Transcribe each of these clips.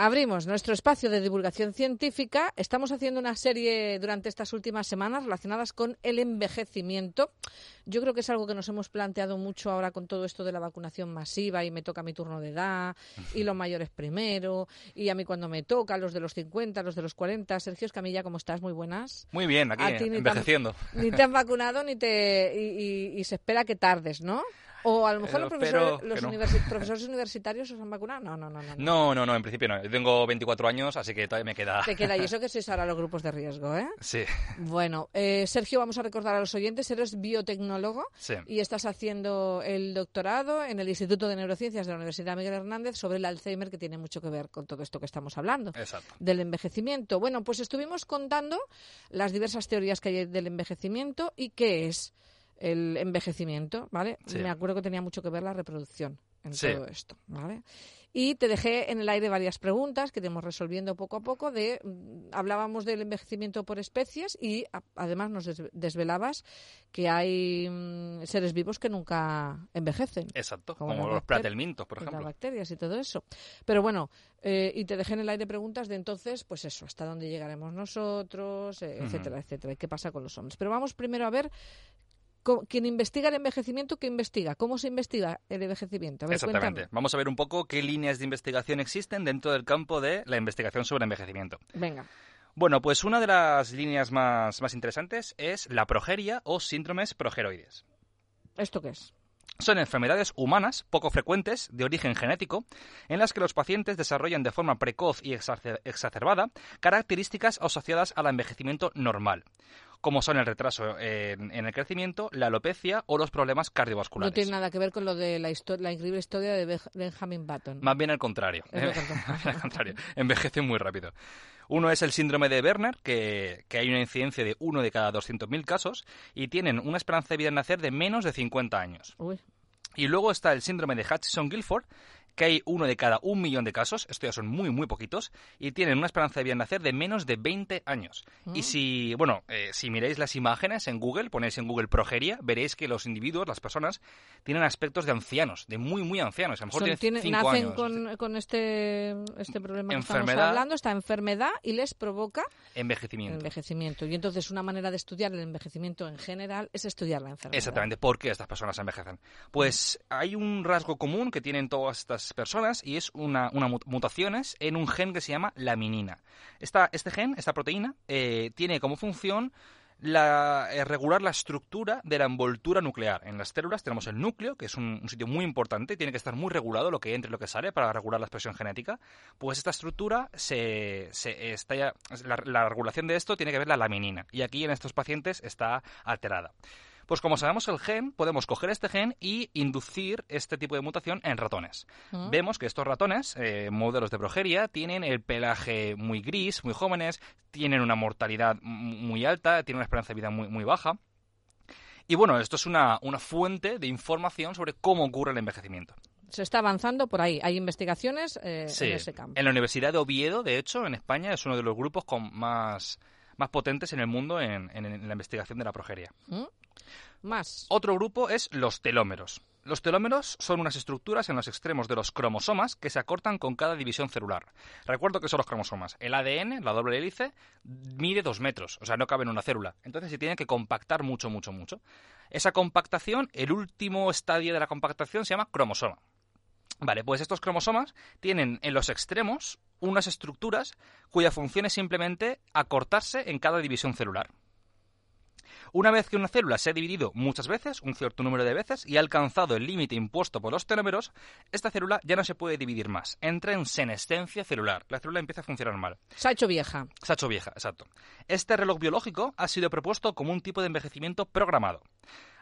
Abrimos nuestro espacio de divulgación científica. Estamos haciendo una serie durante estas últimas semanas relacionadas con el envejecimiento. Yo creo que es algo que nos hemos planteado mucho ahora con todo esto de la vacunación masiva y me toca mi turno de edad y los mayores primero y a mí cuando me toca, los de los 50, los de los 40. Sergio Escamilla, ¿cómo estás? Muy buenas. Muy bien, aquí envejeciendo. Ni te han vacunado ni te y se espera que tardes, ¿no? O a lo mejor los, profesores, universitarios os han vacunado. No, no, no, no. No, no, no, en principio no. Yo tengo 24 años, así que todavía me queda. Te queda, y eso que sois ahora los grupos de riesgo, ¿eh? Sí. Bueno, eh, Sergio, vamos a recordar a los oyentes, eres biotecnólogo y estás haciendo el doctorado en el Instituto de Neurociencias de la Universidad Miguel Hernández sobre el Alzheimer, que tiene mucho que ver con todo esto que estamos hablando. Exacto. Del envejecimiento. Bueno, pues estuvimos contando las diversas teorías que hay del envejecimiento y qué es el envejecimiento, ¿vale? Me acuerdo que tenía mucho que ver la reproducción en todo esto, ¿vale? Y te dejé en el aire varias preguntas que tenemos resolviendo poco a poco. De, mm, hablábamos del envejecimiento por especies y además nos desvelabas que hay mm, seres vivos que nunca envejecen. Exacto, como, los platelmintos, por ejemplo. Las bacterias y todo eso. Pero bueno, eh, y te dejé en el aire preguntas de entonces, pues eso, hasta dónde llegaremos nosotros, eh, etcétera, etcétera, y qué pasa con los hombres. Pero vamos primero a ver quien investiga el envejecimiento, ¿qué investiga? ¿Cómo se investiga el envejecimiento? Exactamente. Vamos a ver un poco qué líneas de investigación existen dentro del campo de la investigación sobre envejecimiento. Venga. Bueno, pues una de las líneas más, más interesantes es la progeria o síndromes progeroides. ¿Esto qué es? Son enfermedades humanas poco frecuentes de origen genético en las que los pacientes desarrollan de forma precoz y exacerbada características asociadas al envejecimiento normal como son el retraso en, el crecimiento, la alopecia o los problemas cardiovasculares. No tiene nada que ver con lo de la, la increíble historia de Benjamin Button. Más bien al contrario. contrario. Envejece muy rápido. Uno es el síndrome de Werner, que, hay una incidencia de uno de cada 200.000 casos y tienen una esperanza de vida en nacer de menos de 50 años. Y luego está el síndrome de Hutchinson-Gilford, que hay uno de cada un millón de casos, esto ya son muy, muy poquitos, y tienen una esperanza de vida en nacer de menos de 20 años. Y mm. si, bueno, eh, si miráis las imágenes en Google, ponéis en Google progeria, veréis que los individuos, las personas, tienen aspectos de ancianos, de muy, muy ancianos. A lo mejor tienen cinco nacen años. Con, con este, este problema que estamos hablando, esta enfermedad, y les provoca envejecimiento. envejecimiento. Y entonces una manera de estudiar el envejecimiento en general es estudiar la enfermedad. Exactamente. ¿Por qué estas personas envejecen? Pues hay un rasgo común que tienen todas estas personas y es una, una mutaciones en un gen que se llama laminina. Esta, este gen, esta proteína, eh, tiene como función la, eh, regular la estructura de la envoltura nuclear. En las células tenemos el núcleo, que es un, sitio muy importante, tiene que estar muy regulado lo que entra y lo que sale para regular la expresión genética. Pues esta estructura se, está la, la regulación de esto tiene que ver la laminina. Y aquí en estos pacientes está alterada. Pues como sabemos el gen, podemos coger este gen y inducir este tipo de mutación en ratones. Mm. Vemos que estos ratones, eh, modelos de progeria, tienen el pelaje muy gris, muy jóvenes, tienen una mortalidad muy alta, tienen una esperanza de vida muy, muy baja. Y bueno, esto es una, fuente de información sobre cómo ocurre el envejecimiento se está avanzando por ahí. Hay investigaciones eh, en ese campo. En la Universidad de Oviedo, de hecho, en España, es uno de los grupos con más, más potentes en el mundo en, la investigación de la progeria. Mm. Otro grupo es los telómeros. Los telómeros son unas estructuras en los extremos de los cromosomas que se acortan con cada división celular. Recuerdo que son los cromosomas. El ADN, la doble hélice, mide dos metros, o sea, no cabe en una célula. Entonces se tiene que compactar mucho, mucho, mucho. Esa compactación, el último estadio de la compactación se llama cromosoma. Vale, pues estos cromosomas tienen en los extremos unas estructuras cuya función es simplemente acortarse en cada división celular. Una vez que una célula se ha dividido muchas veces, un cierto número de veces, y ha alcanzado el límite impuesto por los telómeros, esta célula ya no se puede dividir más. Entra en senescencia celular. La célula empieza a funcionar mal. Se ha hecho vieja. Se ha hecho vieja, exacto. Este reloj biológico ha sido propuesto como un tipo de envejecimiento programado.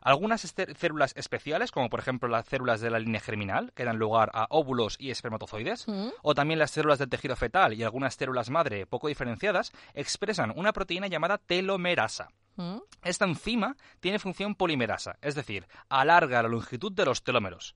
Algunas este, células especiales, como por ejemplo las células de la línea germinal, que dan lugar a óvulos y espermatozoides, mm. o también las células del tejido fetal y algunas células madre poco diferenciadas, expresan una proteína llamada telomerasa. Mm. Esta enzima tiene función polimerasa, es decir, alarga la longitud de los telómeros.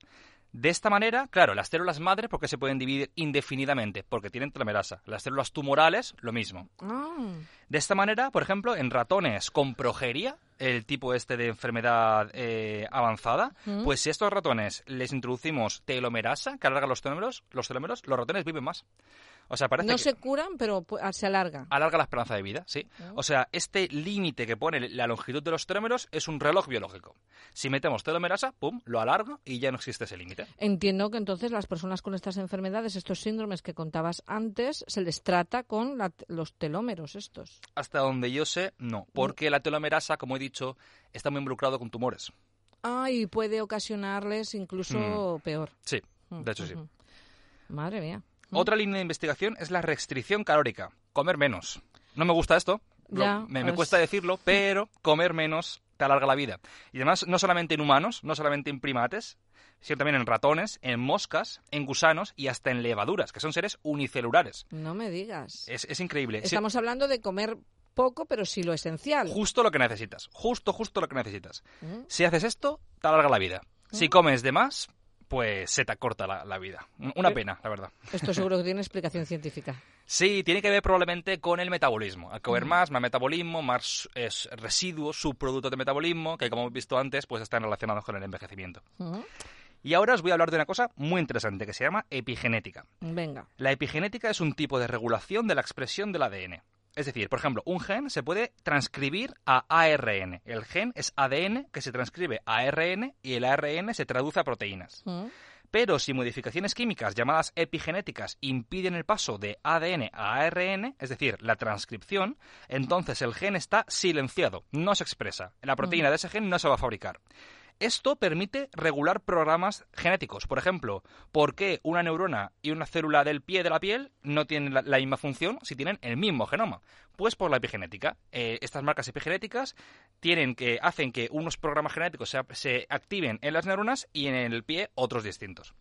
De esta manera, claro, las células madre, porque se pueden dividir indefinidamente? Porque tienen telomerasa. Las células tumorales, lo mismo. Ah. De esta manera, por ejemplo, en ratones con progeria, el tipo este de enfermedad eh, avanzada, mm. pues si a estos ratones les introducimos telomerasa, que alarga los telómeros, los telómeros, los ratones viven más. O sea, parece no que se curan, pero ah, se alarga. alarga la esperanza de vida, sí. Ah. O sea, este límite que pone la longitud de los telómeros es un reloj biológico. Si metemos telomerasa, pum, lo alarga y ya no existe ese límite. Entiendo que entonces las personas con estas enfermedades, estos síndromes que contabas antes, se les trata con la- los telómeros estos. Hasta donde yo sé, no. Porque la telomerasa, como he dicho, está muy involucrado con tumores. Ah, y puede ocasionarles incluso peor. Sí, de hecho sí. Madre mía. Otra línea de investigación es la restricción calórica. Comer menos. No me gusta esto. Ya, me, me pues- cuesta decirlo, pero comer menos te alarga la vida. Y además, no solamente en humanos, no solamente en primates, sino también en ratones, en moscas, en gusanos y hasta en levaduras, que son seres unicelulares. No me digas. Es, es increíble. Sí, Estamos hablando de comer poco, pero sí lo esencial. justo lo que necesitas. Justo, justo lo que necesitas. Mm. Si haces esto, te alarga la vida. Si comes de más, pues se te acorta la, la vida. Una Eh. pena, la verdad. Esto seguro que tiene explicación científica. Sí, tiene que ver probablemente con el metabolismo. Al comer más, más metabolismo, más es, residuos, subproductos de metabolismo, que como hemos visto antes, pues están relacionados con el envejecimiento. Ujú. Y ahora os voy a hablar de una cosa muy interesante que se llama epigenética. Venga. La epigenética es un tipo de regulación de la expresión del ADN. Es decir, por ejemplo, un gen se puede transcribir a ARN. El gen es ADN que se transcribe a ARN y el ARN se traduce a proteínas. Mm. Pero si modificaciones químicas llamadas epigenéticas impiden el paso de ADN a ARN, es decir, la transcripción, entonces el gen está silenciado, no se expresa. La proteína de ese gen no se va a fabricar. Esto permite regular programas genéticos. Por ejemplo, ¿por qué una neurona y una célula del pie de la piel no tienen la, misma función si tienen el mismo genoma? Pues por la epigenética. Eh, estas marcas epigenéticas tienen que, hacen que unos programas genéticos se, se activen en las neuronas y en el pie otros distintos.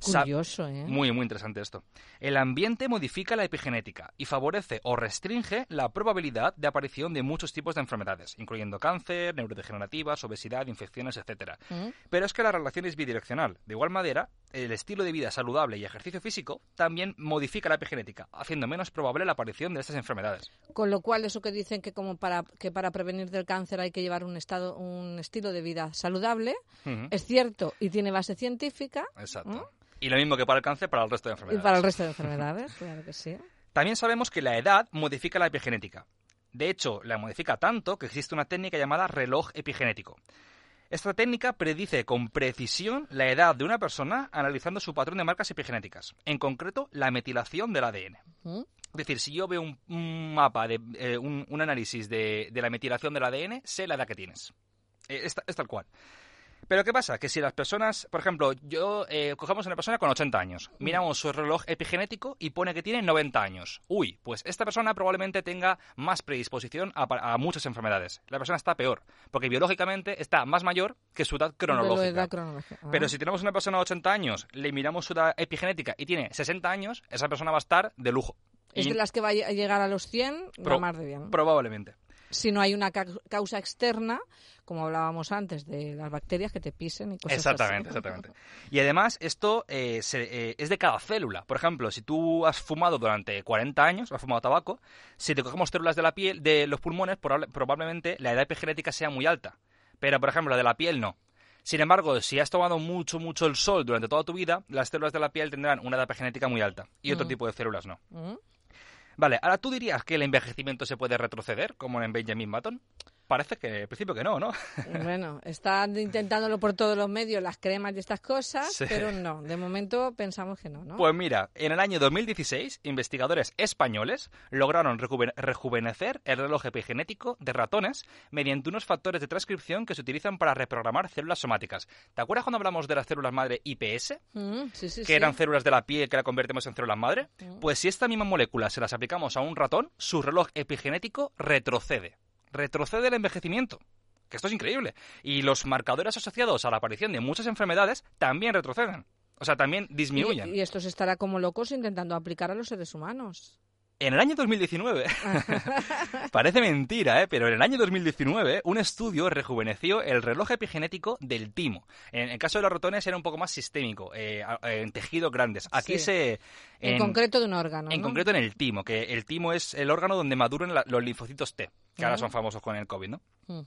Curioso, ¿eh? Muy, muy interesante esto. El ambiente modifica la epigenética y favorece o restringe la probabilidad de aparición de muchos tipos de enfermedades, incluyendo cáncer, neurodegenerativas, obesidad, infecciones, etc. Mm. Pero es que la relación es bidireccional. De igual manera, el estilo de vida saludable y ejercicio físico también modifica la epigenética, haciendo menos probable la aparición de estas enfermedades. Con lo cual, eso que dicen que como para que para prevenir del cáncer hay que llevar un estado, un estilo de vida saludable, es cierto y tiene base científica. Exacto. Y lo mismo que para el cáncer, para el resto de Y enfermedades. para el resto de enfermedades, claro que sí. También sabemos que la edad modifica la epigenética. De hecho, la modifica tanto que existe una técnica llamada reloj epigenético. Esta técnica predice con precisión la edad de una persona analizando su patrón de marcas epigenéticas, en concreto la metilación del ADN. Mm. Es decir, si yo veo un, un mapa, de, eh, un, un análisis de, de la metilación del ADN, sé la edad que tienes. Eh, es tal cual. Pero ¿qué pasa? Que si las personas, por ejemplo, yo eh, cogemos a una persona con 80 años, miramos su reloj epigenético y pone que tiene 90 años. Uy, pues esta persona probablemente tenga más predisposición a, muchas enfermedades. La persona está peor, porque biológicamente está más mayor que su edad cronológica. la edad cronológica. Ah. Pero si tenemos una persona de 80 años, le miramos su edad epigenética y tiene 60 años, esa persona va a estar de lujo. Es Y de las que va a lle- a llegar a los 100, Pro- más de bien. Probablemente. Si no hay una ca- causa externa, como hablábamos antes, de las bacterias que te pisen y cosas Exactamente, así. exactamente. Y además, esto eh, se- eh, es de cada célula. Por ejemplo, si tú has fumado durante 40 años, has fumado tabaco, si te cogemos células de la piel, de los pulmones, probable- probablemente la edad epigenética sea muy alta. Pero, por ejemplo, la de la piel no. Sin embargo, si has tomado mucho, mucho el sol durante toda tu vida, las células de la piel tendrán una edad epigenética muy alta y otro Mm. tipo de células no. Mm. Vale, ahora tú dirías que el envejecimiento se puede retroceder, como en Benjamin Button. Parece que al principio que no, ¿no? Bueno, están intentándolo por todos los medios, las cremas y estas cosas, Sí. pero no, de momento pensamos que no, ¿no? Pues mira, en el año 2016, investigadores españoles lograron rejuven- rejuvenecer el reloj epigenético de ratones mediante unos factores de transcripción que se utilizan para reprogramar células somáticas. ¿Te acuerdas cuando hablamos de las células madre IPS? Mm, sí, sí, que eran células de la piel que la convertimos en células madre, Mm. pues si esta misma molécula se las aplicamos a un ratón, su reloj epigenético retrocede. Retrocede el envejecimiento. Que esto es increíble. Y los marcadores asociados a la aparición de muchas enfermedades también retroceden. O sea, también disminuyen. Y, y esto se estará como locos intentando aplicar a los seres humanos. En el año 2019, parece mentira, ¿eh? pero en el año 2019 un estudio rejuveneció el reloj epigenético del timo. En el caso de los ratones era un poco más sistémico, eh, en tejidos grandes. Aquí Sí. se... En, concreto de un órgano. En ¿no? concreto en el timo, que el timo es el órgano donde maduran la- los linfocitos T, que ahora Ah. son famosos con el COVID, ¿no? Mm.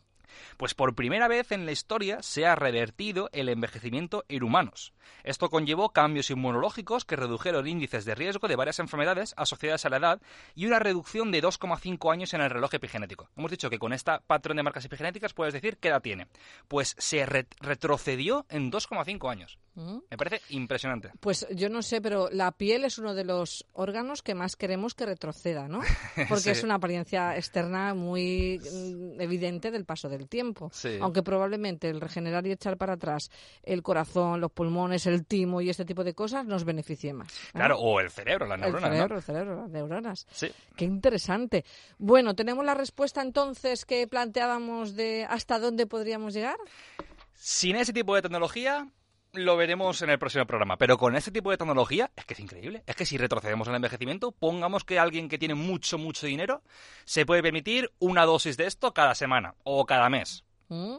Pues por primera vez en la historia se ha revertido el envejecimiento en humanos. Esto conllevó cambios inmunológicos que redujeron índices de riesgo de varias enfermedades asociadas a la edad y una reducción de 2,5 años en el reloj epigenético. Hemos dicho que con este patrón de marcas epigenéticas puedes decir qué edad tiene. Pues se retrocedió en 2,5 años. Mm. Me parece impresionante. Pues yo no sé, pero la piel es uno de los órganos que más queremos que retroceda, ¿no? Porque es una apariencia externa muy mm, evidente del paso del tiempo. Aunque probablemente el regenerar y echar para atrás el corazón, los pulmones, el timo y este tipo de cosas nos beneficie más. Claro, o el cerebro, las neuronas. El cerebro, el cerebro, las neuronas. Sí. Qué interesante. Bueno, tenemos la respuesta entonces que planteábamos de hasta dónde podríamos llegar. Sin ese tipo de tecnología, lo veremos en el próximo programa. Pero con este tipo de tecnología es que es increíble. Es que si retrocedemos al envejecimiento, pongamos que alguien que tiene mucho, mucho dinero se puede permitir una dosis de esto cada semana o cada mes. ¿Mm?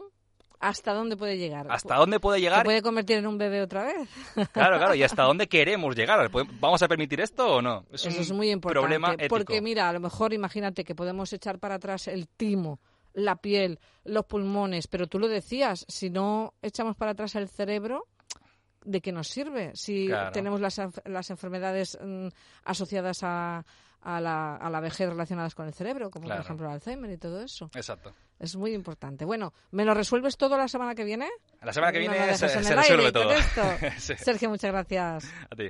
¿Hasta dónde puede llegar? ¿Hasta dónde puede llegar? ¿Se puede convertir en un bebé otra vez? Claro, claro. ¿Y hasta dónde queremos llegar? ¿Vamos a permitir esto o no? Es Eso es muy importante. Problema Porque mira, a lo mejor imagínate que podemos echar para atrás el timo la piel, los pulmones, pero tú lo decías, si no echamos para atrás el cerebro, ¿de qué nos sirve si tenemos las, las enfermedades mm, asociadas a, a, la, a la vejez relacionadas con el cerebro, como por ejemplo el Alzheimer y todo eso? Exacto. Es muy importante. Bueno, ¿me lo resuelves todo la semana que viene? La semana que viene se, resuelve todo. Sergio, muchas gracias. A ti.